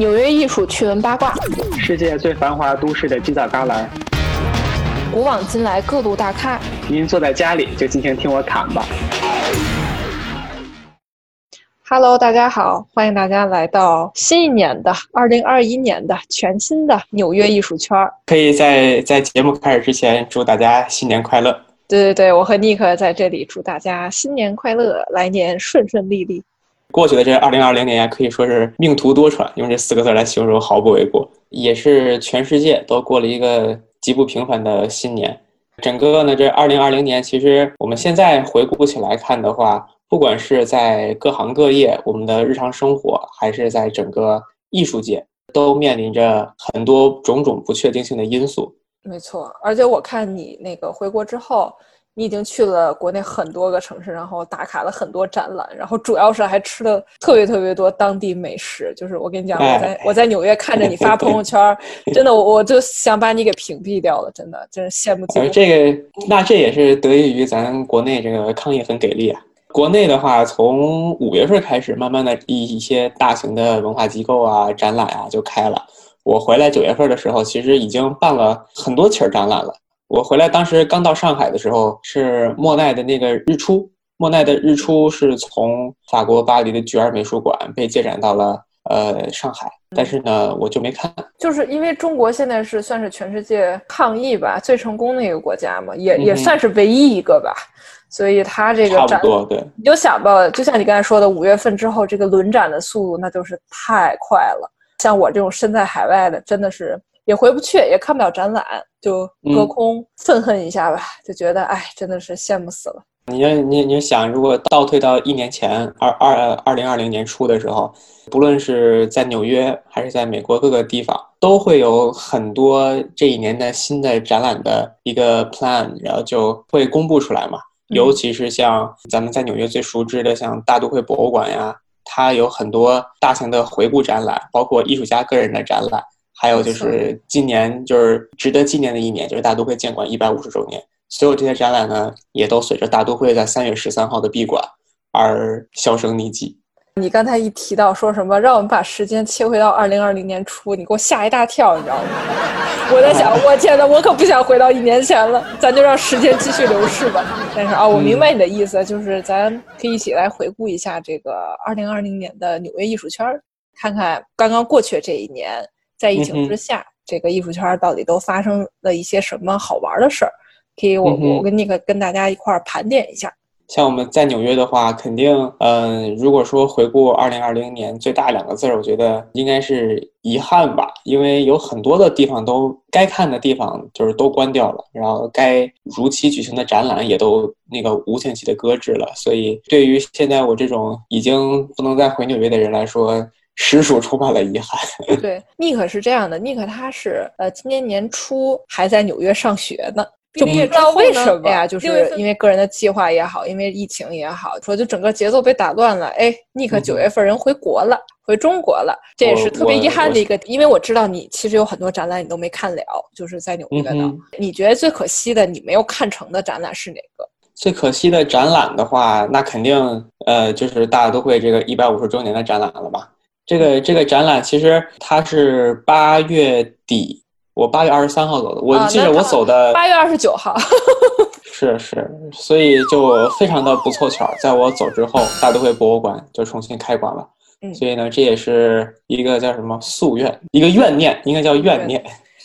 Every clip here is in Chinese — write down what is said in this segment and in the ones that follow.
纽约艺术趣闻八卦，世界最繁华都市的犄角旮旯，古往今来各路大咖。您坐在家里就尽情听我侃吧。Hello，大家好，欢迎大家来到新一年的二零二一年的全新的纽约艺术圈儿。可以在在节目开始之前祝大家新年快乐。对对对，我和尼克在这里祝大家新年快乐，来年顺顺利利。过去的这二零二零年可以说是命途多舛，用这四个字来形容毫不为过。也是全世界都过了一个极不平凡的新年。整个呢，这二零二零年，其实我们现在回顾起来看的话，不管是在各行各业，我们的日常生活，还是在整个艺术界，都面临着很多种种不确定性的因素。没错，而且我看你那个回国之后，你已经去了国内很多个城市，然后打卡了很多展览，然后主要是还吃了特别特别多当地美食。就是我跟你讲，我在我在纽约看着你发朋友圈，真的我我就想把你给屏蔽掉了，真的真是羡慕嫉妒。这个那这也是得益于咱国内这个抗疫很给力啊。国内的话，从五月份开始，慢慢的一一些大型的文化机构啊、展览啊就开了。我回来九月份的时候，其实已经办了很多起儿展览了。我回来当时刚到上海的时候，是莫奈的那个日出。莫奈的日出是从法国巴黎的菊儿美术馆被借展到了呃上海，但是呢，我就没看。就是因为中国现在是算是全世界抗疫吧最成功的一个国家嘛，也也算是唯一一个吧。所以它这个差不多对，你就想吧，就像你刚才说的，五月份之后这个轮展的速度那就是太快了。像我这种身在海外的，真的是也回不去，也看不了展览，就隔空愤恨一下吧，嗯、就觉得哎，真的是羡慕死了。你你你想，如果倒退到一年前，二二二零二零年初的时候，不论是在纽约还是在美国各个地方，都会有很多这一年的新的展览的一个 plan，然后就会公布出来嘛。尤其是像咱们在纽约最熟知的，像大都会博物馆呀，它有很多大型的回顾展览，包括艺术家个人的展览，还有就是今年就是值得纪念的一年，就是大都会建馆一百五十周年。所有这些展览呢，也都随着大都会在三月十三号的闭馆而销声匿迹。你刚才一提到说什么，让我们把时间切回到二零二零年初，你给我吓一大跳，你知道吗？我在想，我天呐，我可不想回到一年前了，咱就让时间继续流逝吧。但是啊，我明白你的意思，就是咱可以一起来回顾一下这个二零二零年的纽约艺术圈，看看刚刚过去这一年，在疫情之下，嗯、这个艺术圈到底都发生了一些什么好玩的事儿。可以我，我我跟那个跟大家一块儿盘点一下。像我们在纽约的话，肯定，嗯、呃，如果说回顾二零二零年，最大两个字儿，我觉得应该是遗憾吧，因为有很多的地方都该看的地方就是都关掉了，然后该如期举行的展览也都那个无限期的搁置了，所以对于现在我这种已经不能再回纽约的人来说，实属充满了遗憾。对，尼克是这样的，尼克他是呃今年年初还在纽约上学呢。就不知道为什么呀，就是因为个人的计划也好，因为疫情也好，说就整个节奏被打乱了。哎，尼克九月份人回国了，回中国了，这也是特别遗憾的一个。因为我知道你其实有很多展览你都没看了，就是在纽约的。嗯、你觉得最可惜的你没有看成的展览是哪个？最可惜的展览的话，那肯定呃就是大家都会这个一百五十周年的展览了吧？这个这个展览其实它是八月底。我八月二十三号走的，我记得我走的八月二十九号，是是，所以就非常的不凑巧，在我走之后，大都会博物馆就重新开馆了。嗯，所以呢，这也是一个叫什么夙愿，一个怨念，应该叫怨念。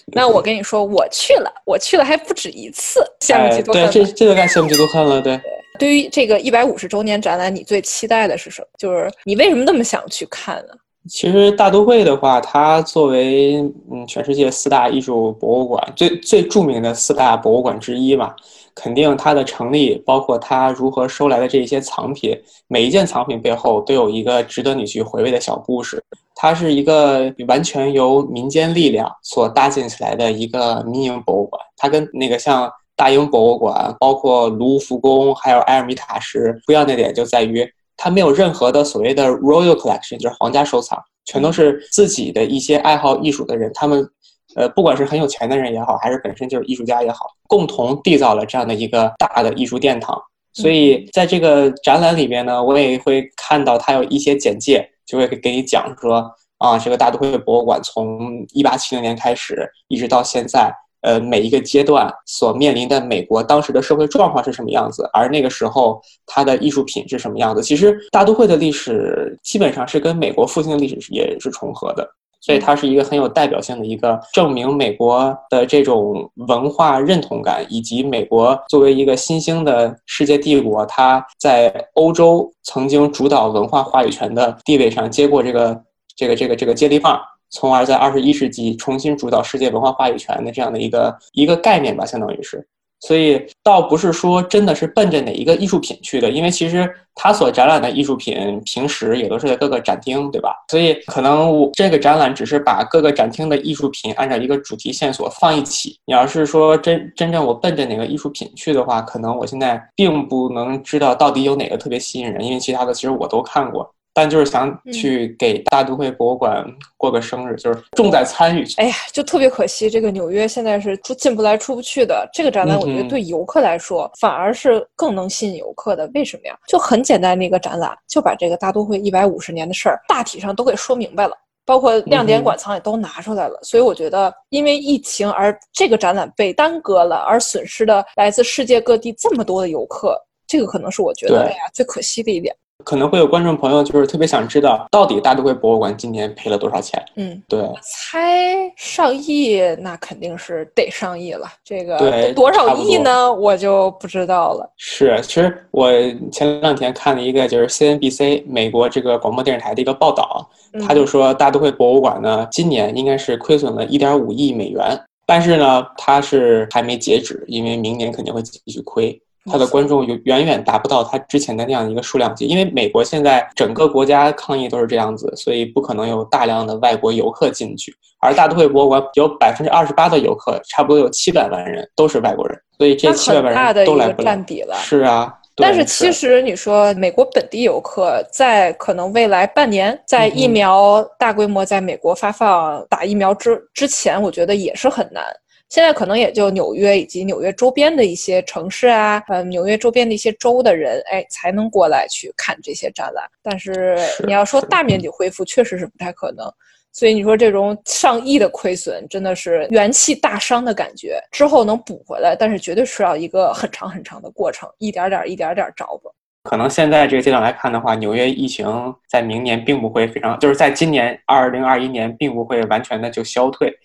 那我跟你说，我去了，我去了还不止一次，羡慕嫉妒恨。对，这这就该羡慕嫉妒恨了。对，对于这个一百五十周年展览，你最期待的是什么？就是你为什么那么想去看呢？其实大都会的话，它作为嗯全世界四大艺术博物馆最最著名的四大博物馆之一嘛，肯定它的成立，包括它如何收来的这一些藏品，每一件藏品背后都有一个值得你去回味的小故事。它是一个完全由民间力量所搭建起来的一个民营博物馆。它跟那个像大英博物馆，包括卢浮宫，还有埃尔米塔什不一样的点就在于。它没有任何的所谓的 royal collection，就是皇家收藏，全都是自己的一些爱好艺术的人，他们，呃，不管是很有钱的人也好，还是本身就是艺术家也好，共同缔造了这样的一个大的艺术殿堂。所以在这个展览里边呢，我也会看到它有一些简介，就会给你讲说，啊，这个大都会博物馆从一八七零年开始，一直到现在，呃，每一个阶段所面临的美国当时的社会状况是什么样子，而那个时候它的艺术品是什么样子。其实大都会的历史基本上是跟美国复兴的历史也是重合的。所以它是一个很有代表性的一个证明美国的这种文化认同感，以及美国作为一个新兴的世界帝国，它在欧洲曾经主导文化话语权的地位上接过这个这个这个这个接力棒，从而在二十一世纪重新主导世界文化话语权的这样的一个一个概念吧，相当于是。所以倒不是说真的是奔着哪一个艺术品去的，因为其实他所展览的艺术品平时也都是在各个展厅，对吧？所以可能我这个展览只是把各个展厅的艺术品按照一个主题线索放一起。你要是说真真正我奔着哪个艺术品去的话，可能我现在并不能知道到底有哪个特别吸引人，因为其他的其实我都看过。但就是想去给大都会博物馆过个生日，就是重在参与。哎呀，就特别可惜，这个纽约现在是出进不来出不去的。这个展览，我觉得对游客来说反而是更能吸引游客的。为什么呀？就很简单的一个展览，就把这个大都会一百五十年的事儿大体上都给说明白了，包括亮点馆藏也都拿出来了。所以我觉得，因为疫情而这个展览被耽搁了，而损失的来自世界各地这么多的游客，这个可能是我觉得哎呀最可惜的一点。可能会有观众朋友就是特别想知道，到底大都会博物馆今年赔了多少钱？嗯，对，猜上亿，那肯定是得上亿了。这个对多少亿呢？我就不知道了。是，其实我前两天看了一个就是 CNBC 美国这个广播电视台的一个报道，他就说大都会博物馆呢今年应该是亏损了一点五亿美元，但是呢它是还没截止，因为明年肯定会继续亏。它的观众有远远达不到它之前的那样一个数量级，因为美国现在整个国家抗疫都是这样子，所以不可能有大量的外国游客进去。而大都会博物馆有百分之二十八的游客，差不多有七百万人都是外国人，所以这七百万人都来不了。占比了。是啊，但是其实你说美国本地游客在可能未来半年，在疫苗大规模在美国发放打疫苗之之前，我觉得也是很难。现在可能也就纽约以及纽约周边的一些城市啊，呃，纽约周边的一些州的人，哎，才能过来去看这些展览。但是你要说大面积恢复，确实是不太可能。所以你说这种上亿的亏损，真的是元气大伤的感觉。之后能补回来，但是绝对需要一个很长很长的过程，一点点、一点点找补。可能现在这个阶段来看的话，纽约疫情在明年并不会非常，就是在今年二零二一年并不会完全的就消退。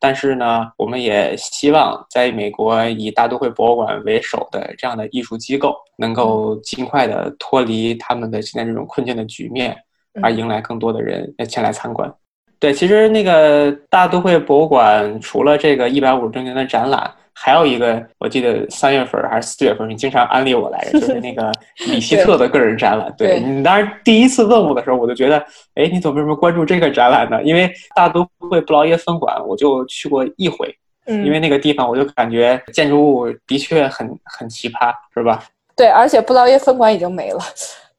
但是呢，我们也希望在美国以大都会博物馆为首的这样的艺术机构，能够尽快的脱离他们的现在这种困境的局面，而迎来更多的人前来参观。对，其实那个大都会博物馆除了这个一百五十周年的展览。还有一个，我记得三月份还是四月份，你经常安利我来着，就是那个 李希特的个人展览。对你当时第一次问我的时候，我就觉得，哎，你怎么为什么关注这个展览呢？因为大都会布劳耶分馆，我就去过一回，因为那个地方我就感觉建筑物的确很很奇葩，是吧？对，而且布劳耶分馆已经没了。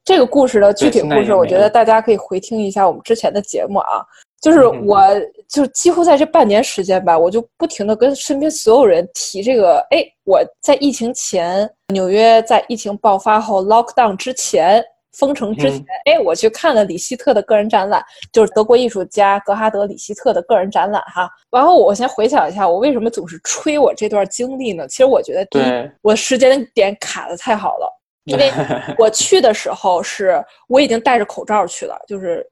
这个故事的具体故事，我觉得大家可以回听一下我们之前的节目啊。就是我，就几乎在这半年时间吧，我就不停的跟身边所有人提这个。哎，我在疫情前，纽约在疫情爆发后 lock down 之前，封城之前，哎，我去看了李希特的个人展览，就是德国艺术家格哈德·李希特的个人展览哈。然后我先回想一下，我为什么总是吹我这段经历呢？其实我觉得，第一，我时间点卡的太好了，因为 我去的时候是我已经戴着口罩去了，就是。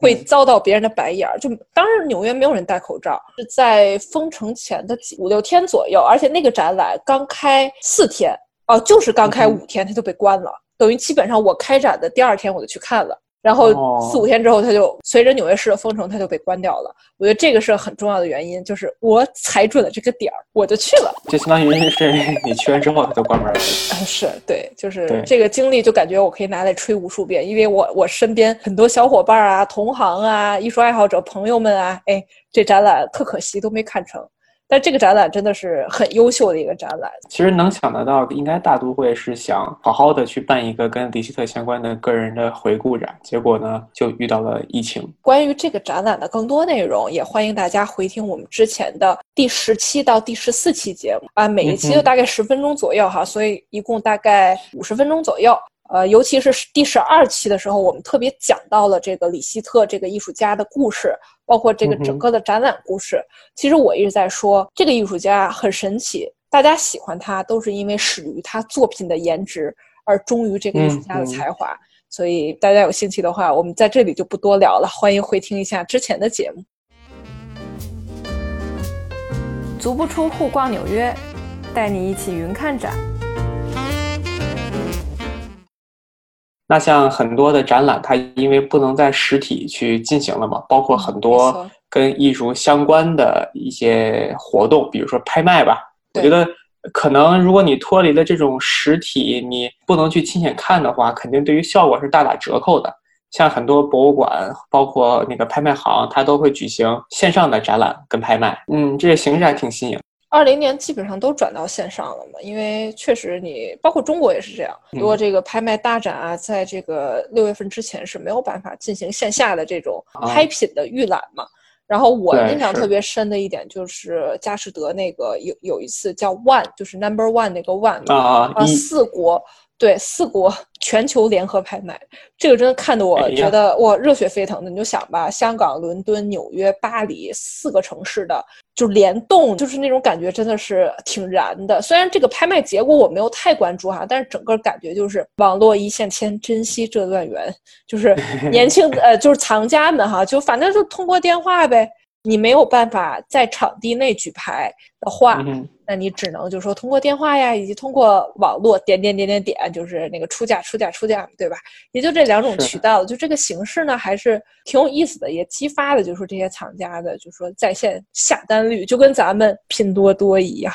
会遭到别人的白眼儿。就当时纽约没有人戴口罩，是在封城前的五六天左右，而且那个展览刚开四天，哦，就是刚开五天，它就被关了。等于基本上我开展的第二天我就去看了。然后四五天之后，它就随着纽约市的封城，它就被关掉了。我觉得这个是很重要的原因，就是我踩准了这个点儿，我就去了。就相当于是你去完之后，它就关门了。是对，就是这个经历，就感觉我可以拿来吹无数遍，因为我我身边很多小伙伴啊、同行啊、艺术爱好者朋友们啊，哎，这展览特可惜都没看成。但这个展览真的是很优秀的一个展览。其实能想得到，应该大都会是想好好的去办一个跟迪希特相关的个人的回顾展，结果呢就遇到了疫情。关于这个展览的更多内容，也欢迎大家回听我们之前的第十期到第十四期节目啊，每一期都大概十分钟左右哈，所以一共大概五十分钟左右。呃，尤其是第十二期的时候，我们特别讲到了这个李希特这个艺术家的故事，包括这个整个的展览故事。其实我一直在说，这个艺术家很神奇，大家喜欢他都是因为始于他作品的颜值，而忠于这个艺术家的才华。所以大家有兴趣的话，我们在这里就不多聊了，欢迎回听一下之前的节目。足不出户逛纽约，带你一起云看展。那像很多的展览，它因为不能在实体去进行了嘛，包括很多跟艺术相关的一些活动，比如说拍卖吧。我觉得可能如果你脱离了这种实体，你不能去亲眼看的话，肯定对于效果是大打折扣的。像很多博物馆，包括那个拍卖行，它都会举行线上的展览跟拍卖。嗯，这个形式还挺新颖。二零年基本上都转到线上了嘛，因为确实你包括中国也是这样，如果这个拍卖大展啊，在这个六月份之前是没有办法进行线下的这种拍品的预览嘛。然后我印象特别深的一点就是佳士得那个有有一次叫 One，就是 Number One 那个 One 啊，四国。对四国全球联合拍卖，这个真的看得我觉得哇热血沸腾的。你就想吧，香港、伦敦、纽约、巴黎四个城市的就联动，就是那种感觉真的是挺燃的。虽然这个拍卖结果我没有太关注哈，但是整个感觉就是网络一线牵，珍惜这段缘，就是 年轻呃就是藏家们哈，就反正就通过电话呗。你没有办法在场地内举牌的话。那你只能就是说通过电话呀，以及通过网络点点点点点，就是那个出价出价出价，对吧？也就这两种渠道。就这个形式呢，还是挺有意思的，也激发了就是这些厂家的，就是说在线下单率，就跟咱们拼多多一样。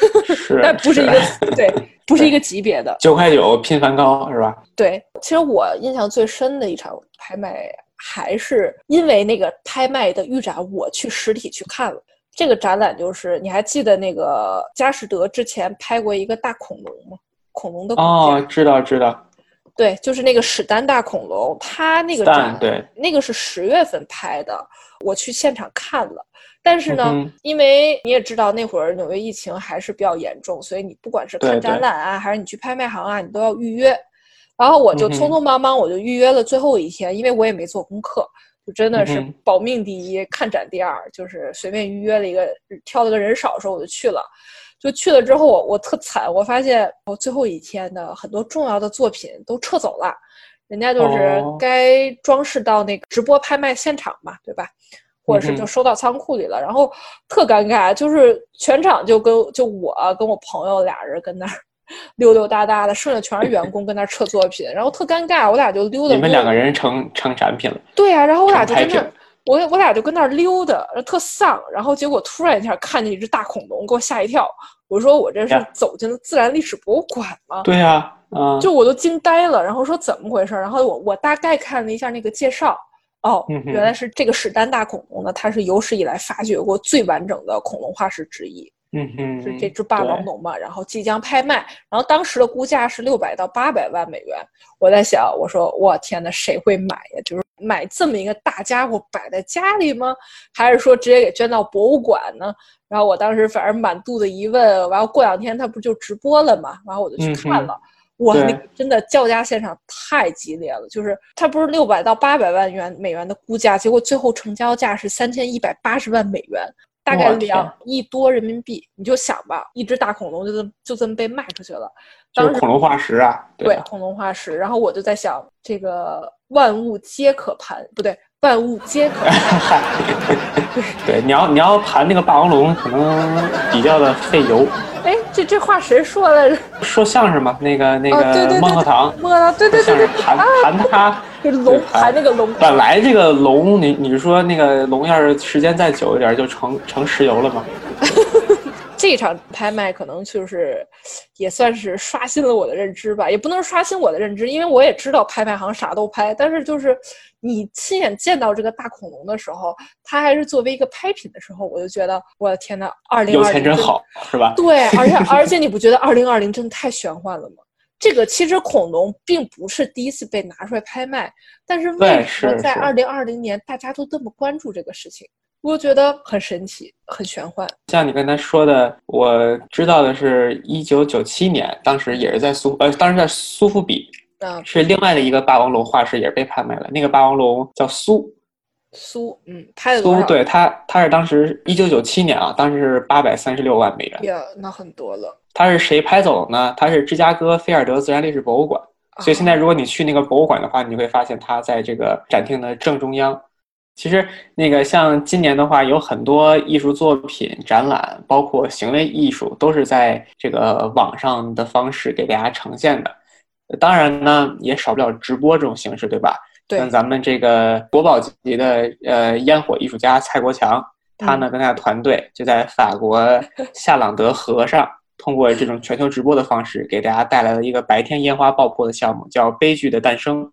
但不是一个对，不是一个级别的。九块九拼梵高是吧？对，其实我印象最深的一场拍卖，还是因为那个拍卖的预展，我去实体去看了。这个展览就是，你还记得那个佳士得之前拍过一个大恐龙吗？恐龙的哦，知道知道，对，就是那个史丹大恐龙，它那个展对，那个是十月份拍的，我去现场看了，但是呢，因为你也知道那会儿纽约疫情还是比较严重，所以你不管是看展览啊，还是你去拍卖行啊，你都要预约，然后我就匆匆忙忙我就预约了最后一天，因为我也没做功课。就真的是保命第一，看展第二，就是随便预约了一个，挑了个人少的时候我就去了。就去了之后，我我特惨，我发现我最后一天的很多重要的作品都撤走了，人家就是该装饰到那个直播拍卖现场嘛，对吧？或者是就收到仓库里了，然后特尴尬，就是全场就跟就我跟我朋友俩人跟那儿。溜溜达达的，剩下全是员工跟那撤作品，然后特尴尬，我俩就溜达。你们两个人成成展品了。对呀，然后我俩就跟那，我我俩就跟那溜达，特丧。然后结果突然一下看见一只大恐龙，给我吓一跳。我说我这是走进了自然历史博物馆吗？对呀，嗯，就我都惊呆了。然后说怎么回事？然后我我大概看了一下那个介绍，哦，原来是这个史丹大恐龙呢，它是有史以来发掘过最完整的恐龙化石之一。嗯嗯，是这只霸王龙嘛？然后即将拍卖，然后当时的估价是六百到八百万美元。我在想，我说我天呐，谁会买呀？就是买这么一个大家伙摆在家里吗？还是说直接给捐到博物馆呢？然后我当时反正满肚子疑问。然后过两天他不就直播了嘛？然后我就去看了，哇，那真的叫价现场太激烈了。就是他不是六百到八百万元美元的估价，结果最后成交价是三千一百八十万美元。大概两亿多人民币，你就想吧，一只大恐龙就这么就这么被卖出去了。就是恐龙化石啊，对，恐龙化石。然后我就在想，这个万物皆可盘，不对。万物皆可盘。对，你要你要盘那个霸王龙，可能比较的费油。哎，这这话谁说来着？说相声嘛，那个那个孟鹤堂，孟鹤堂，对对对对，盘盘它，龙盘那个龙。本来这个龙，你你是说那个龙要是时间再久一点，就成成石油了吗？这场拍卖可能就是也算是刷新了我的认知吧，也不能刷新我的认知，因为我也知道拍卖行啥都拍，但是就是你亲眼见到这个大恐龙的时候，它还是作为一个拍品的时候，我就觉得我的天呐，二零有钱真好，是吧？对，而且 而且你不觉得二零二零真的太玄幻了吗？这个其实恐龙并不是第一次被拿出来拍卖，但是为什么在二零二零年大家都这么关注这个事情？我觉得很神奇，很玄幻。像你刚才说的，我知道的是，一九九七年，当时也是在苏呃，当时在苏富比嗯，是另外的一个霸王龙化石也是被拍卖了。那个霸王龙叫苏苏，嗯，拍的苏，对他他是当时一九九七年啊，当时是八百三十六万美元。呀，那很多了。他是谁拍走的呢？他是芝加哥菲尔德自然历史博物馆。所以现在如果你去那个博物馆的话，你会发现它在这个展厅的正中央。其实那个像今年的话，有很多艺术作品展览，包括行为艺术，都是在这个网上的方式给大家呈现的。当然呢，也少不了直播这种形式，对吧？对像咱们这个国宝级的呃烟火艺术家蔡国强，他呢跟他的团队就在法国 夏朗德河上。通过这种全球直播的方式，给大家带来了一个白天烟花爆破的项目，叫《悲剧的诞生》。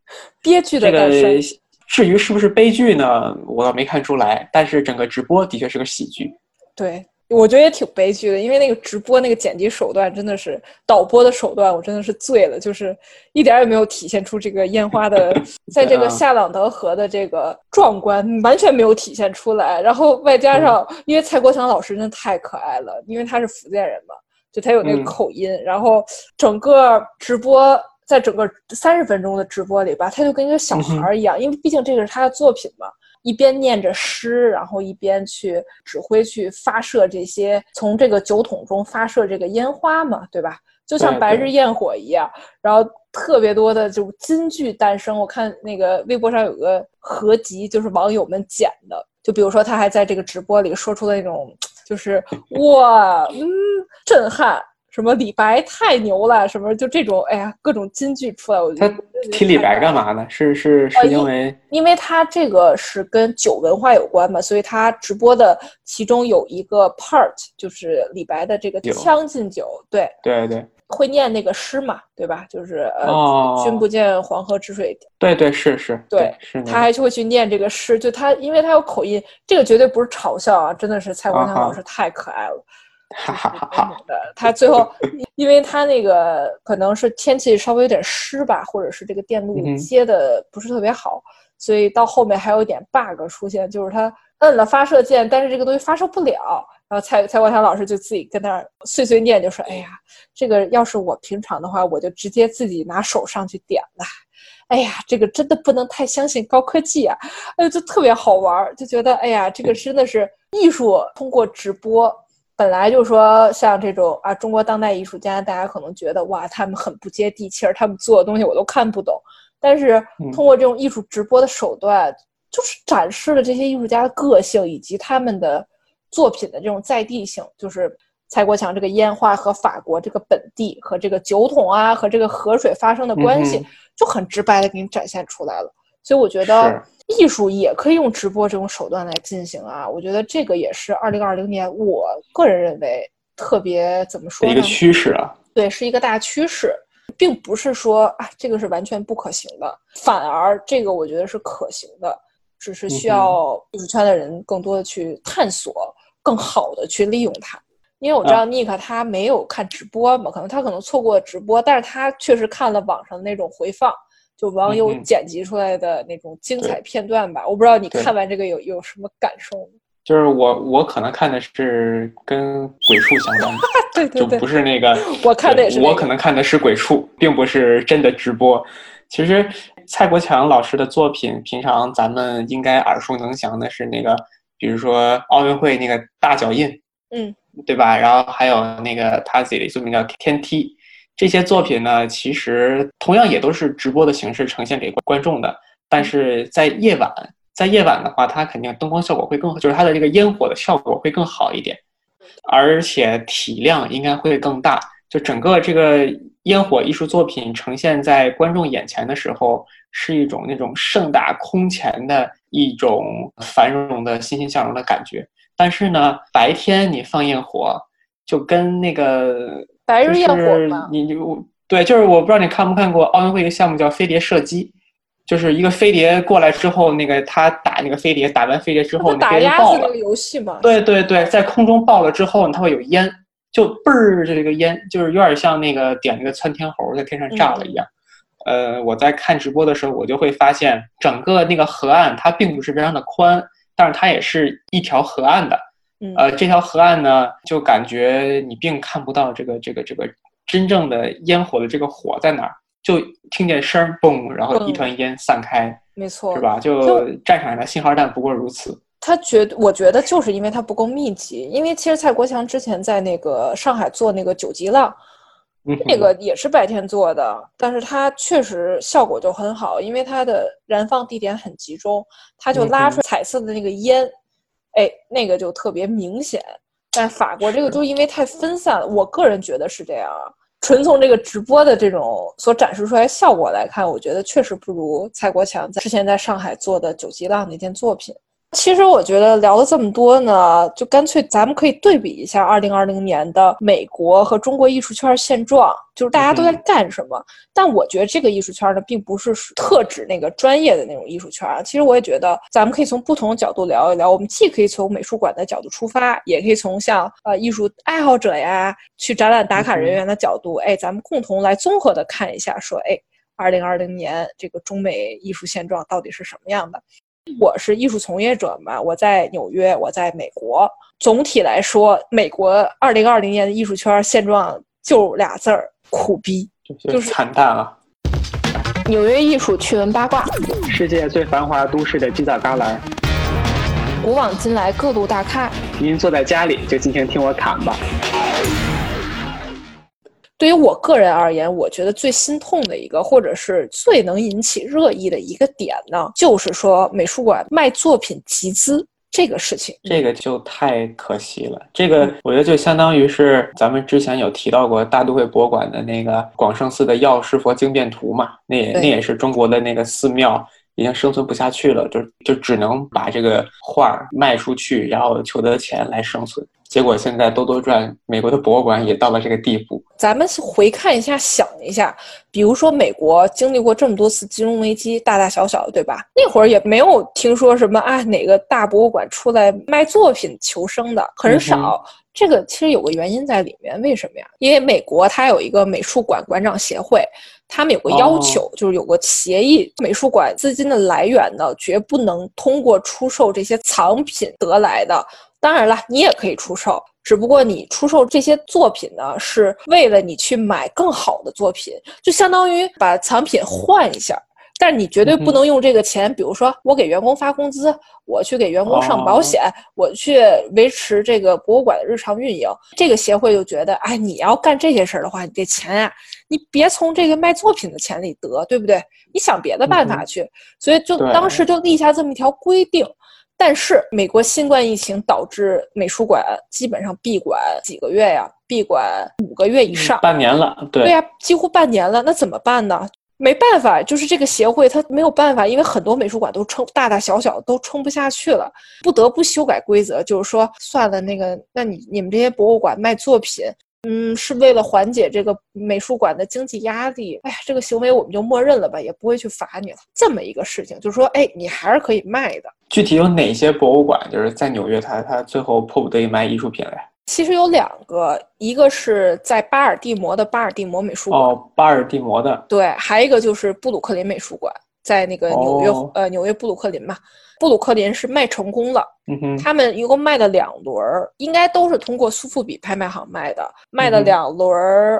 悲剧的诞生。这个至于是不是悲剧呢？我倒没看出来。但是整个直播的确是个喜剧。对，我觉得也挺悲剧的，因为那个直播那个剪辑手段真的是导播的手段，我真的是醉了，就是一点也没有体现出这个烟花的，在这个夏朗德河的这个壮观，完全没有体现出来。然后外加上，因为蔡国强老师真的太可爱了，因为他是福建人嘛。就他有那个口音，然后整个直播在整个三十分钟的直播里吧，他就跟一个小孩一样，因为毕竟这个是他的作品嘛，一边念着诗，然后一边去指挥去发射这些从这个酒桶中发射这个烟花嘛，对吧？就像白日焰火一样，然后特别多的就金句诞生。我看那个微博上有个合集，就是网友们剪的，就比如说他还在这个直播里说出了那种。就是哇，嗯，震撼！什么李白太牛了，什么就这种，哎呀，各种金句出来。我觉得提李白干嘛呢？是是是因为因为他这个是跟酒文化有关嘛，所以他直播的其中有一个 part 就是李白的这个《将进酒》，对对对，会念那个诗嘛，对吧？就是呃，君不见黄河之水。对对是是，对是，他还会去念这个诗，就他因为他有口音，这个绝对不是嘲笑啊，真的是蔡国强老师太可爱了。哈哈哈哈的，他最后，因为他那个可能是天气稍微有点湿吧，或者是这个电路接的不是特别好，所以到后面还有一点 bug 出现，就是他摁了发射键，但是这个东西发射不了。然后蔡蔡国强老师就自己跟那儿碎碎念，就说：“哎呀，这个要是我平常的话，我就直接自己拿手上去点了。哎呀，这个真的不能太相信高科技啊！哎，就特别好玩，就觉得哎呀，这个真的是艺术通过直播。”本来就说像这种啊，中国当代艺术家，大家可能觉得哇，他们很不接地气儿，他们做的东西我都看不懂。但是通过这种艺术直播的手段，就是展示了这些艺术家的个性以及他们的作品的这种在地性。就是蔡国强这个烟花和法国这个本地和这个酒桶啊和这个河水发生的关系，就很直白的给你展现出来了。所以我觉得。艺术也可以用直播这种手段来进行啊，我觉得这个也是二零二零年我个人认为特别怎么说一个趋势啊，对，是一个大趋势，并不是说啊这个是完全不可行的，反而这个我觉得是可行的，只是需要艺术圈的人更多的去探索，更好的去利用它。因为我知道 Nick 他没有看直播嘛，可能他可能错过直播，但是他确实看了网上的那种回放。就网友剪辑出来的那种精彩片段吧，我不知道你看完这个有有什么感受 就是我我可能看的是跟鬼畜相关的，对对对，就不是那个我看的也是，我可能看的是鬼畜，并不是真的直播。其实蔡国强老师的作品，平常咱们应该耳熟能详的是那个，比如说奥运会那个大脚印，嗯，对吧？然后还有那个他自己的作品叫天梯。这些作品呢，其实同样也都是直播的形式呈现给观众的，但是在夜晚，在夜晚的话，它肯定灯光效果会更好，就是它的这个烟火的效果会更好一点，而且体量应该会更大。就整个这个烟火艺术作品呈现在观众眼前的时候，是一种那种盛大空前的一种繁荣的欣欣向荣的感觉。但是呢，白天你放焰火，就跟那个。白日焰火吗？你就对，就是我不知道你看没看过奥运会一个项目叫飞碟射击，就是一个飞碟过来之后，那个他打那个飞碟，打完飞碟之后，打鸭子那个游戏嘛。对对对，在空中爆了之后，它会有烟，就嘣儿，就这个烟，就是有点像那个点那个窜天猴在天上炸了一样。呃，我在看直播的时候，我就会发现整个那个河岸它并不是非常的宽，但是它也是一条河岸的。呃，这条河岸呢，就感觉你并看不到这个这个这个真正的烟火的这个火在哪儿，就听见声儿嘣，然后一团烟散开，没错，是吧？就战场上的信号弹不过如此。他觉，我觉得就是因为它不够密集，因为其实蔡国强之前在那个上海做那个九级浪，那个也是白天做的，但是它确实效果就很好，因为它的燃放地点很集中，它就拉出彩色的那个烟，哎，那个就特别明显。但法国这个就因为太分散了，我个人觉得是这样。纯从这个直播的这种所展示出来效果来看，我觉得确实不如蔡国强在之前在上海做的九级浪那件作品。其实我觉得聊了这么多呢，就干脆咱们可以对比一下二零二零年的美国和中国艺术圈现状，就是大家都在干什么。但我觉得这个艺术圈呢，并不是特指那个专业的那种艺术圈。其实我也觉得，咱们可以从不同的角度聊一聊。我们既可以从美术馆的角度出发，也可以从像呃艺术爱好者呀、去展览打卡人员的角度，哎，咱们共同来综合的看一下，说，哎，二零二零年这个中美艺术现状到底是什么样的。我是艺术从业者嘛，我在纽约，我在美国。总体来说，美国二零二零年的艺术圈现状就俩字儿：苦逼，就是惨淡啊。纽约艺术趣闻八卦，世界最繁华都市的犄角旮旯，古往今来各路大咖。您坐在家里就尽情听我侃吧。对于我个人而言，我觉得最心痛的一个，或者是最能引起热议的一个点呢，就是说美术馆卖作品集资这个事情。这个就太可惜了。这个我觉得就相当于是咱们之前有提到过大都会博物馆的那个广胜寺的药师佛经变图嘛，那也那也是中国的那个寺庙已经生存不下去了，就就只能把这个画卖出去，然后求得钱来生存。结果现在兜兜转，美国的博物馆也到了这个地步。咱们回看一下，想一下，比如说美国经历过这么多次金融危机，大大小小的，对吧？那会儿也没有听说什么啊，哪个大博物馆出来卖作品求生的很少。这个其实有个原因在里面，为什么呀？因为美国它有一个美术馆馆长协会，他们有个要求，就是有个协议，美术馆资金的来源呢，绝不能通过出售这些藏品得来的。当然了，你也可以出售，只不过你出售这些作品呢，是为了你去买更好的作品，就相当于把藏品换一下。但是你绝对不能用这个钱，比如说我给员工发工资，我去给员工上保险，我去维持这个博物馆的日常运营。这个协会就觉得，哎，你要干这些事儿的话，你这钱呀，你别从这个卖作品的钱里得，对不对？你想别的办法去。所以就当时就立下这么一条规定。但是美国新冠疫情导致美术馆基本上闭馆几个月呀，闭馆五个月以上，半年了。对对呀，几乎半年了。那怎么办呢？没办法，就是这个协会它没有办法，因为很多美术馆都撑大大小小都撑不下去了，不得不修改规则，就是说算了，那个，那你你们这些博物馆卖作品。嗯，是为了缓解这个美术馆的经济压力。哎呀，这个行为我们就默认了吧，也不会去罚你了。这么一个事情，就是说，哎，你还是可以卖的。具体有哪些博物馆，就是在纽约，它它最后迫不得已卖艺术品了？其实有两个，一个是在巴尔的摩的巴尔的摩美术馆。哦，巴尔的摩的。对，还一个就是布鲁克林美术馆，在那个纽约，呃，纽约布鲁克林嘛。布鲁克林是卖成功了，他们一共卖了两轮，应该都是通过苏富比拍卖行卖的，卖了两轮，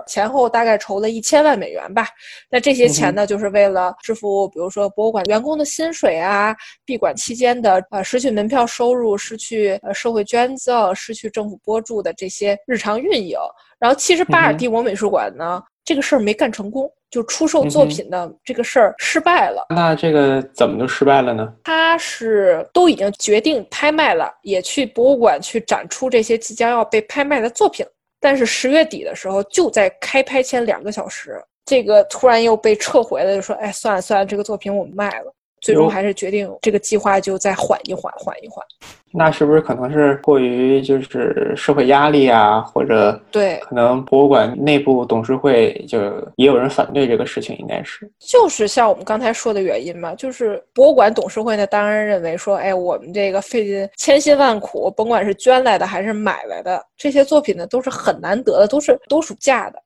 前后大概筹了一千万美元吧。那这些钱呢，就是为了支付，比如说博物馆员工的薪水啊，闭馆期间的呃失去门票收入、失去呃社会捐赠、失去政府拨助的这些日常运营。然后，其实巴尔的摩美术馆呢，这个事儿没干成功。就出售作品的这个事儿失败了，那这个怎么就失败了呢？他是都已经决定拍卖了，也去博物馆去展出这些即将要被拍卖的作品，但是十月底的时候，就在开拍前两个小时，这个突然又被撤回了，就说：“哎，算了算了，这个作品我们卖了。”最终还是决定这个计划就再缓一缓，缓一缓。那是不是可能是过于就是社会压力啊，或者对，可能博物馆内部董事会就也有人反对这个事情，应该是就是像我们刚才说的原因嘛，就是博物馆董事会呢，当然认为说，哎，我们这个费尽千辛万苦，甭管是捐来的还是买来的这些作品呢，都是很难得的，都是都属价的。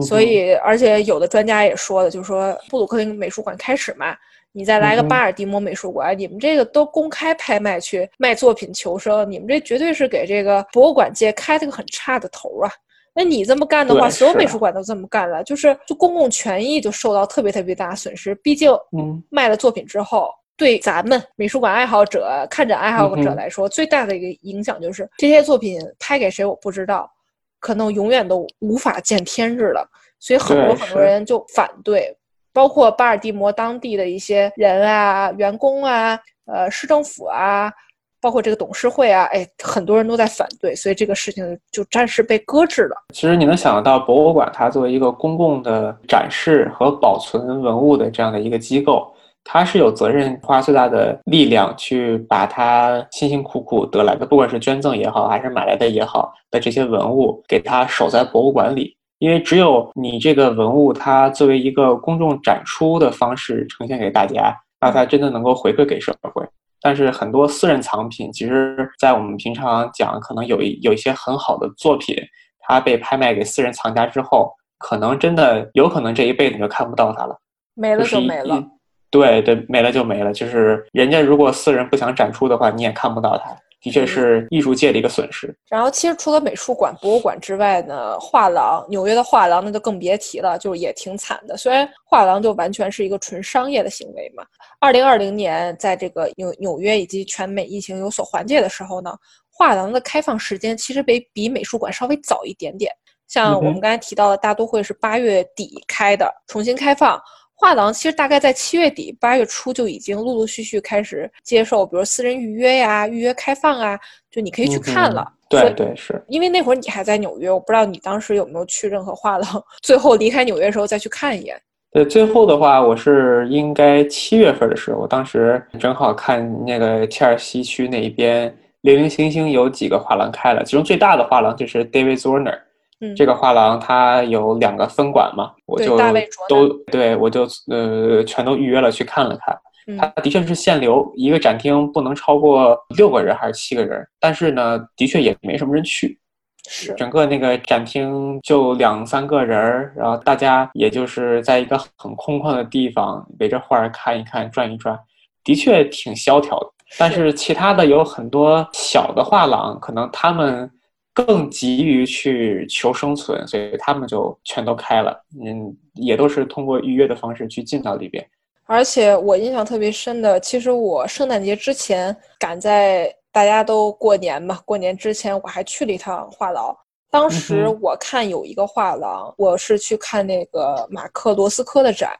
所以，而且有的专家也说了，就是说布鲁克林美术馆开始嘛。你再来个巴尔的摩美术馆，你们这个都公开拍卖去卖作品求生，你们这绝对是给这个博物馆界开了个很差的头啊！那你这么干的话，所有美术馆都这么干了，就是就公共权益就受到特别特别大的损失。毕竟嗯卖了作品之后，对咱们美术馆爱好者、看展爱好者来说，最大的一个影响就是这些作品拍给谁我不知道，可能永远都无法见天日了。所以很多很多人就反对，包括巴尔的摩当地的一些人啊、员工啊、呃市政府啊。包括这个董事会啊，哎，很多人都在反对，所以这个事情就暂时被搁置了。其实你能想得到，博物馆它作为一个公共的展示和保存文物的这样的一个机构，它是有责任花最大的力量去把它辛辛苦苦得来的，不管是捐赠也好，还是买来的也好的这些文物，给它守在博物馆里。因为只有你这个文物，它作为一个公众展出的方式呈现给大家，那它真的能够回馈给社会。但是很多私人藏品，其实，在我们平常讲，可能有一有一些很好的作品，它被拍卖给私人藏家之后，可能真的有可能这一辈子就看不到它了，没了就没了。一对对，没了就没了。就是人家如果私人不想展出的话，你也看不到它，的确是艺术界的一个损失。然后，其实除了美术馆、博物馆之外呢，画廊，纽约的画廊那就更别提了，就是也挺惨的。虽然画廊就完全是一个纯商业的行为嘛。二零二零年，在这个纽纽约以及全美疫情有所缓解的时候呢，画廊的开放时间其实比比美术馆稍微早一点点。像我们刚才提到的大都会是八月底开的，重新开放。画廊其实大概在七月底、八月初就已经陆陆续续开始接受，比如私人预约呀、预约开放啊，就你可以去看了。嗯对对是，因为那会儿你还在纽约，我不知道你当时有没有去任何画廊，最后离开纽约的时候再去看一眼。对，最后的话，我是应该七月份的时候，我当时正好看那个切尔西区那一边零零星星有几个画廊开了，其中最大的画廊就是 David Zorner。嗯，这个画廊它有两个分馆嘛，我就都对我就呃全都预约了去看了看。嗯它的确是限流，一个展厅不能超过六个人还是七个人，但是呢，的确也没什么人去。是整个那个展厅就两三个人儿，然后大家也就是在一个很空旷的地方围着画儿看一看、转一转，的确挺萧条的。但是其他的有很多小的画廊，可能他们更急于去求生存，所以他们就全都开了。嗯，也都是通过预约的方式去进到里边。而且我印象特别深的，其实我圣诞节之前赶在大家都过年嘛，过年之前我还去了一趟画廊。当时我看有一个画廊，我是去看那个马克罗斯科的展，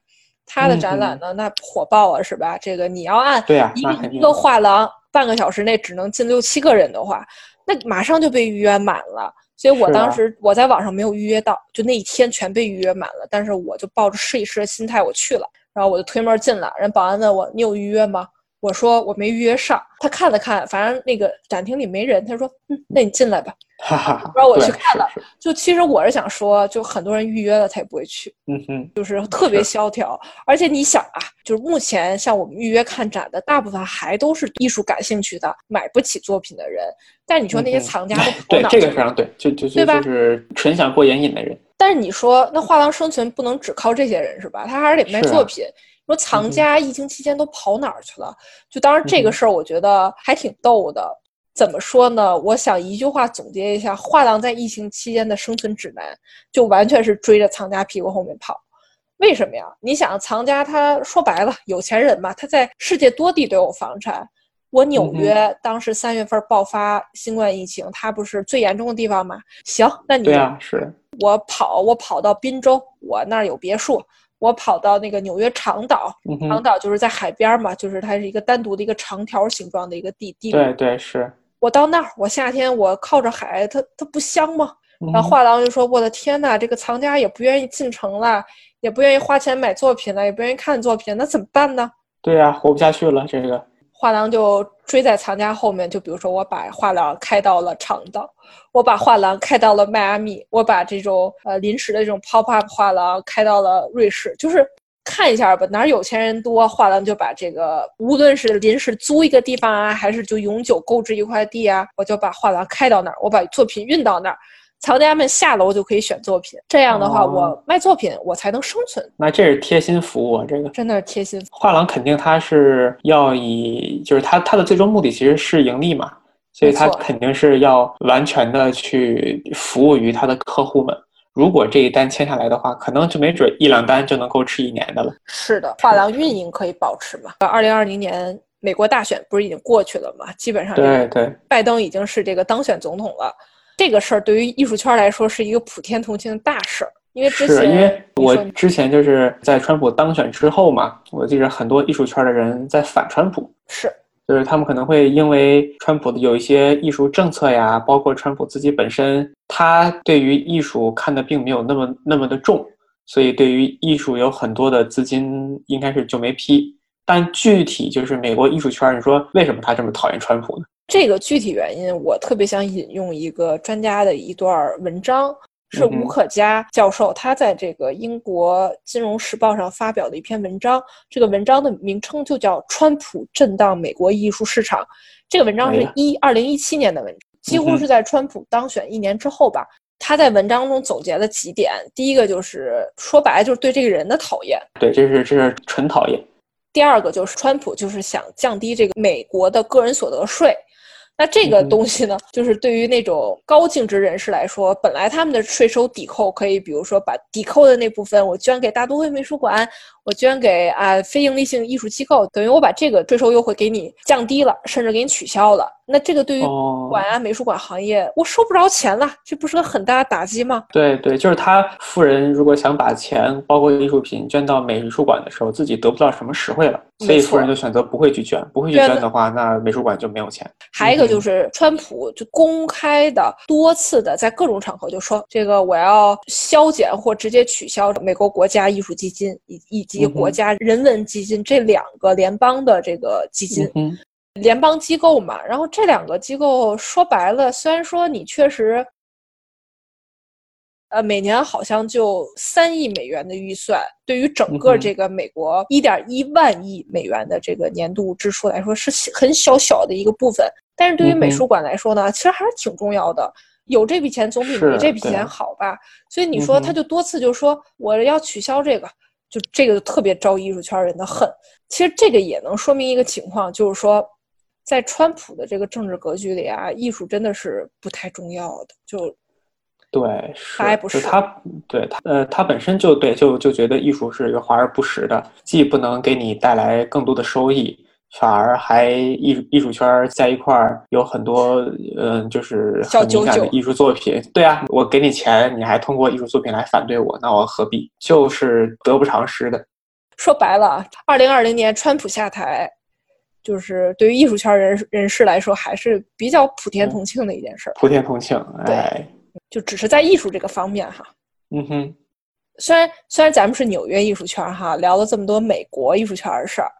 他的展览呢，那火爆啊，是吧？这个你要按一个一个画廊半个小时内只能进六七个人的话，那马上就被预约满了。所以我当时我在网上没有预约到，就那一天全被预约满了。但是我就抱着试一试的心态我去了，然后我就推门进了，人保安问我你有预约吗？我说我没预约上。他看了看，反正那个展厅里没人，他说嗯，那你进来吧。哈哈哈。然后我去看了是是就其实我是想说，就很多人预约了他也不会去。嗯哼，就是特别萧条。而且你想啊，就是目前像我们预约看展的，大部分还都是艺术感兴趣的、买不起作品的人。但你说那些藏家对？这个非常对，就就就对吧就是纯想过眼瘾的人。但是你说那画廊生存不能只靠这些人是吧？他还是得卖是啊作品。说藏家疫情期间都跑哪儿去了？就当然这个事儿，我觉得还挺逗的。怎么说呢？我想一句话总结一下，画廊在疫情期间的生存指南，就完全是追着藏家屁股后面跑。为什么呀？你想，藏家他说白了，有钱人嘛，他在世界多地都有房产。我纽约当时三月份爆发新冠疫情，它不是最严重的地方吗？行，那你对啊，是，我跑，我跑到滨州，我那儿有别墅。我跑到那个纽约长岛，嗯，长岛就是在海边嘛，就是它是一个单独的一个长条形状的一个地地。对对是。我到那儿，我夏天我靠着海，它它不香吗？嗯然后画廊就说：“我的天呐，这个藏家也不愿意进城了，也不愿意花钱买作品了，也不愿意看作品，那怎么办呢？”对呀、活不下去了，这个。画廊就追在藏家后面，就比如说我把画廊开到了长岛，我把画廊开到了迈阿密，我把这种呃临时的这种 pop up 画廊开到了瑞士，就是看一下吧，哪有钱人多，画廊就把这个无论是临时租一个地方啊，还是就永久购置一块地啊，我就把画廊开到那儿，我把作品运到那儿。藏家们下楼就可以选作品，这样的话，哦我卖作品我才能生存，那这是贴心服务啊，这个真的是贴心。画廊肯定它是要以，就是它它的最终目的其实是盈利嘛，所以他肯定是要完全的去服务于他的客户们。如果这一单签下来的话，可能就没准一两单就能够吃一年的了。是的，画廊运营可以保持嘛？二零二零年美国大选不是已经过去了嘛？基本上对对，拜登已经是这个当选总统了。这个事儿对于艺术圈来说是一个普天同庆的大事儿，因为之前是因为我之前就是在川普当选之后嘛，我记得很多艺术圈的人在反川普，是就是他们可能会因为川普的有一些艺术政策呀，包括川普自己本身，他对于艺术看的并没有那么那么的重，所以对于艺术有很多的资金应该是就没批。但具体就是美国艺术圈，你说为什么他这么讨厌川普呢？这个具体原因，我特别想引用一个专家的一段文章，是吴可嘉教授他在这个英国《金融时报》上发表的一篇文章。这个文章的名称就叫《川普震荡美国艺术市场》。这个文章是一二零一七年的文章，几乎是在川普当选一年之后吧。他在文章中总结了几点，第一个就是说白了就是对这个人的讨厌，对，这是这是纯讨厌。第二个就是川普就是想降低这个美国的个人所得税。那这个东西呢，就是对于那种高净值人士来说，本来他们的税收抵扣可以，比如说把抵扣的那部分我捐给大都会美术馆，我捐给啊非营利性艺术机构，等于我把这个税收优惠给你降低了，甚至给你取消了。那这个对于哦馆啊、美术馆行业，我收不着钱了，这不是个很大的打击吗？对对，就是他富人如果想把钱，包括艺术品捐到美术馆的时候，自己得不到什么实惠了，所以富人就选择不会去捐，不会去捐的话，那美术馆就没有钱。还有一个就嗯是川普就公开的多次的在各种场合就说，这个我要削减或直接取消美国国家艺术基金以以及国家人文基金这两个联邦的这个基金。联邦机构嘛，然后这两个机构说白了，虽然说你确实，呃，每年好像就三亿美元的预算，对于整个这个美国一点一万亿美元的这个年度支出来说，是很小小的一个部分。但是对于美术馆来说呢，其实还是挺重要的。有这笔钱总比没这笔钱好吧？所以你说他就多次就说我要取消这个，就这个就特别招艺术圈人的恨。其实这个也能说明一个情况，就是说，在川普的这个政治格局里啊，艺术真的是不太重要的。就对，还不是他，对他，呃，他本身就对，就就觉得艺术是一个华而不实的，既不能给你带来更多的收益，反而还艺术艺术圈儿在一块儿有很多，嗯、就是小很敏感九九的艺术作品。对啊，我给你钱，你还通过艺术作品来反对我，那我何必？就是得不偿失的。说白了，二零二零年川普下台，就是对于艺术圈人人士来说，还是比较普天同庆的一件事儿。普天同庆，对哎，就只是在艺术这个方面哈。嗯哼，虽然虽然咱们是纽约艺术圈儿哈，聊了这么多美国艺术圈儿的事儿，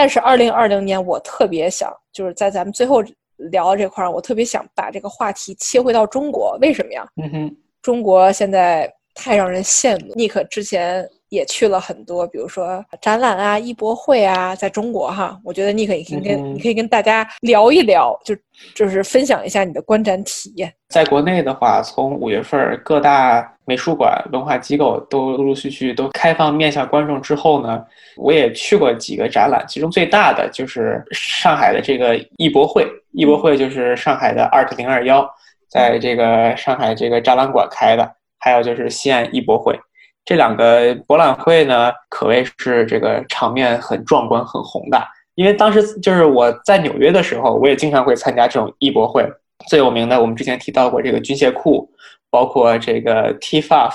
但是二零二零年我特别想，就是在咱们最后聊的这块儿，我特别想把这个话题切回到中国。为什么呀？嗯哼，中国现在太让人羡慕。尼克之前也去了很多，比如说展览啊、艺博会啊，在中国哈，我觉得尼克可以跟、嗯你可以跟大家聊一聊，就就是分享一下你的观展体验。在国内的话，从五月份儿各大美术馆、文化机构都陆陆续续都开放面向观众之后呢，我也去过几个展览，其中最大的就是上海的这个艺博会。艺博会就是上海的 Art 零二幺，在这个上海这个展览馆开的，还有就是西安艺博会。这两个博览会呢，可谓是这个场面很壮观、很宏大。因为当时就是我在纽约的时候，我也经常会参加这种艺博会。最有名的，我们之前提到过这个军械库，包括这个 TFAF。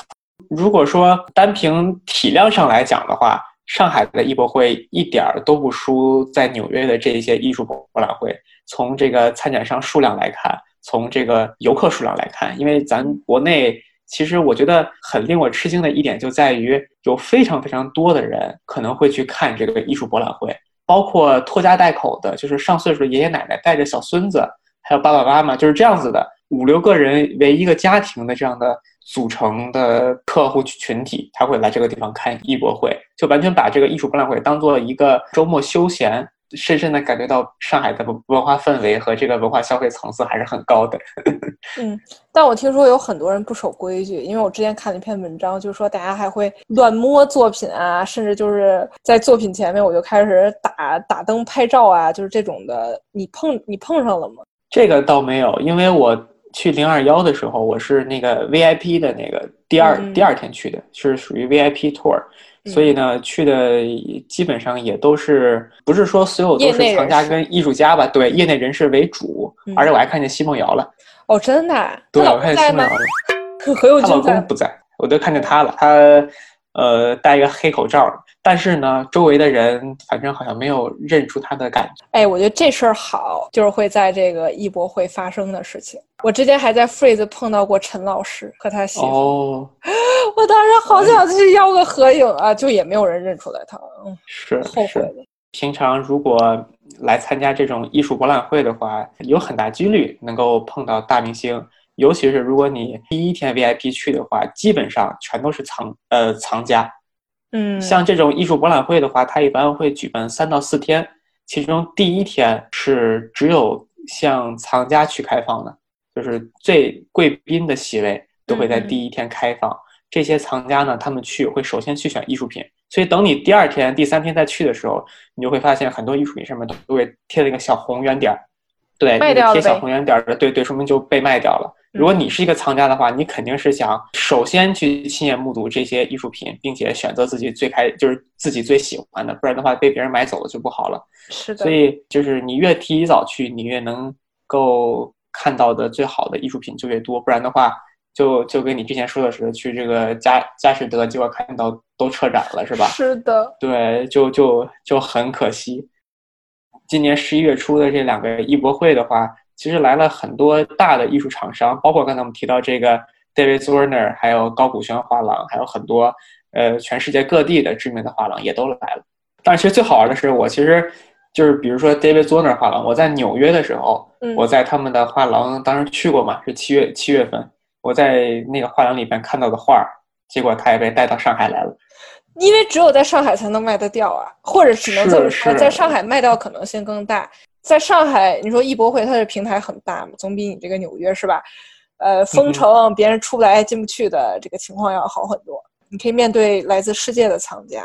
如果说单凭体量上来讲的话，上海的艺博会一点儿都不输在纽约的这一些艺术博览会。从这个参展商数量来看，从这个游客数量来看，因为咱国内其实我觉得很令我吃惊的一点就在于，有非常非常多的人可能会去看这个艺术博览会，包括拖家带口的，就是上岁数的爷爷奶奶带着小孙子，还有爸爸妈妈，就是这样子的五六个人为一个家庭的这样的组成的客户群体，他会来这个地方看艺博会，就完全把这个艺术博览会当做一个周末休闲。深深的感觉到上海的文化氛围和这个文化消费层次还是很高的。嗯，但我听说有很多人不守规矩，因为我之前看了一篇文章，就是说大家还会乱摸作品啊，甚至就是在作品前面我就开始打打灯拍照啊，就是这种的。你碰你碰上了吗？这个倒没有，因为我去零二幺的时候，我是那个 VIP 的那个第二、嗯第二天去的，是属于 VIP tour，、嗯所以呢，去的基本上也都是不是说所有都是藏家跟艺术家吧？对，业内人士为主，嗯而且我还看见奚梦瑶了，哦，真的啊？对，她我看见奚梦瑶？了。何猷她老公。不在，我都看见她了。她呃戴一个黑口罩，但是呢，周围的人反正好像没有认出她的感觉。哎，我觉得这事儿好，就是会在这个艺博会发生的事情。我之前还在 Freeze 碰到过陈老师和他媳妇，哦，我当时好想去要个合影啊，就也没有人认出来他，嗯，是是。后悔了。平常如果来参加这种艺术博览会的话，有很大几率能够碰到大明星。尤其是如果你第一天 VIP 去的话，基本上全都是藏呃藏家。嗯，像这种艺术博览会的话，它一般会举办三到四天，其中第一天是只有向藏家去开放的，就是最贵宾的席位都会在第一天开放。这些藏家呢，他们去会首先去选艺术品，所以等你第二天、第三天再去的时候，你就会发现很多艺术品上面都会贴了一个小红圆点儿。对，贴小红圆点儿的，对对，说明就被卖掉了。如果你是一个藏家的话，你肯定是想首先去亲眼目睹这些艺术品，并且选择自己最开就是自己最喜欢的，不然的话被别人买走了就不好了。是的，所以就是你越提早去，你越能够看到的最好的艺术品就越多，不然的话，就就跟你之前说的似的，去这个佳佳士得，结果看到都撤展了，是吧？是的，对，就就就很可惜。今年十一月初的这两个艺博会的话，其实来了很多大的艺术厂商，包括刚才我们提到这个 David Zwirner，还有高古轩画廊，还有很多呃全世界各地的知名的画廊也都来了。但是其实最好玩的是，我其实就是比如说 David Zwirner 画廊，我在纽约的时候，嗯我在他们的画廊当时去过嘛，是七月七月份，我在那个画廊里边看到的画儿，结果他也被带到上海来了。因为只有在上海才能卖得掉啊，或者只能这么说，在上海卖掉可能性更大。在上海，你说艺博会它的平台很大嘛，总比你这个纽约是吧？呃，封城，别人出不来进不去的这个情况要好很多。你可以面对来自世界的藏家，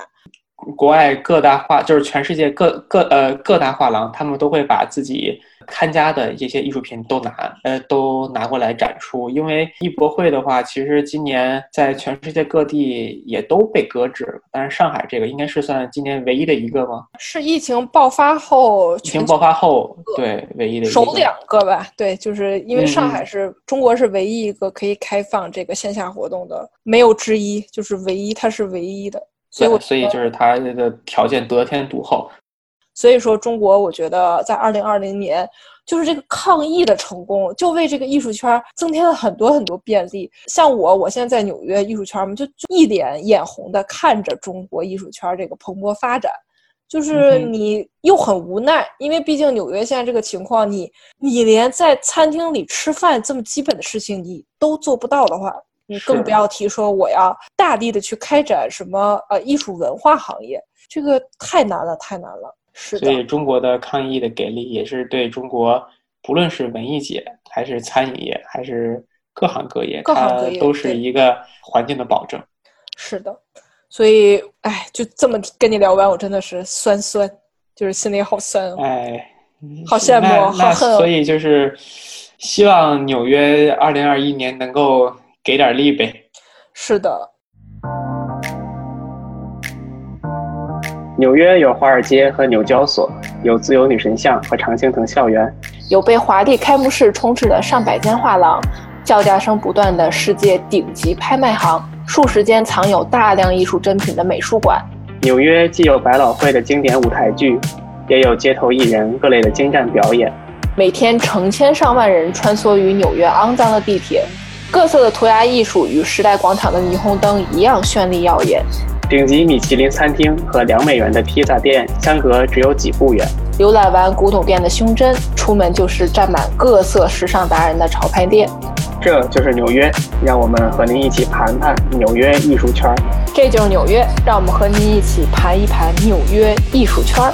国外各大画，就是全世界各各呃各大画廊，他们都会把自己看家的这些艺术品都拿呃都拿过来展出。因为艺博会的话，其实今年在全世界各地也都被搁置了，但是上海这个应该是算今年唯一的一个吗？是疫情爆发后疫情爆发后，对唯一的一个。首两个吧，对，就是因为上海嗯是中国是唯一一个可以开放这个线下活动的，没有之一，就是唯一，它是唯一的。所以，所以就是它的条件得天独厚。所以说，中国我觉得在二零二零年，就是这个抗疫的成功，就为这个艺术圈增添了很多很多便利。像我，我现在在纽约艺术圈嘛，就就一脸眼红的看着中国艺术圈这个蓬勃发展。就是你又很无奈，因为毕竟纽约现在这个情况，你你连在餐厅里吃饭这么基本的事情你都做不到的话，你更不要提说我要大力的去开展什么呃艺术文化行业，这个太难了，太难了。是所，以中国的抗疫的给力，也是对中国不论是文艺界，还是餐饮业，还是各行各业，各行各业它都是一个环境的保证。是的，所以哎，就这么跟你聊完，我真的是酸酸，就是心里好酸哦。哎，好羡慕好恨哦所以就是希望纽约二零二一年能够给点力呗。是的，纽约有华尔街和纽交所，有自由女神像和常青藤校园。有被华丽开幕式充斥的上百间画廊，叫价声不断的世界顶级拍卖行，数十间藏有大量艺术珍品的美术馆。纽约既有百老汇的经典舞台剧，也有街头艺人各类的精湛表演。每天成千上万人穿梭于纽约肮脏的地铁，各色的涂鸦艺术与时代广场的霓虹灯一样绚丽耀眼。顶级米其林餐厅和两美元的披萨店相隔只有几步远。浏览完古董店的胸针，出门就是站满各色时尚达人的潮牌店。这就是纽约，让我们和您一起盘盘纽约艺术圈儿。这就是纽约，让我们和您一起盘一盘纽约艺术圈儿。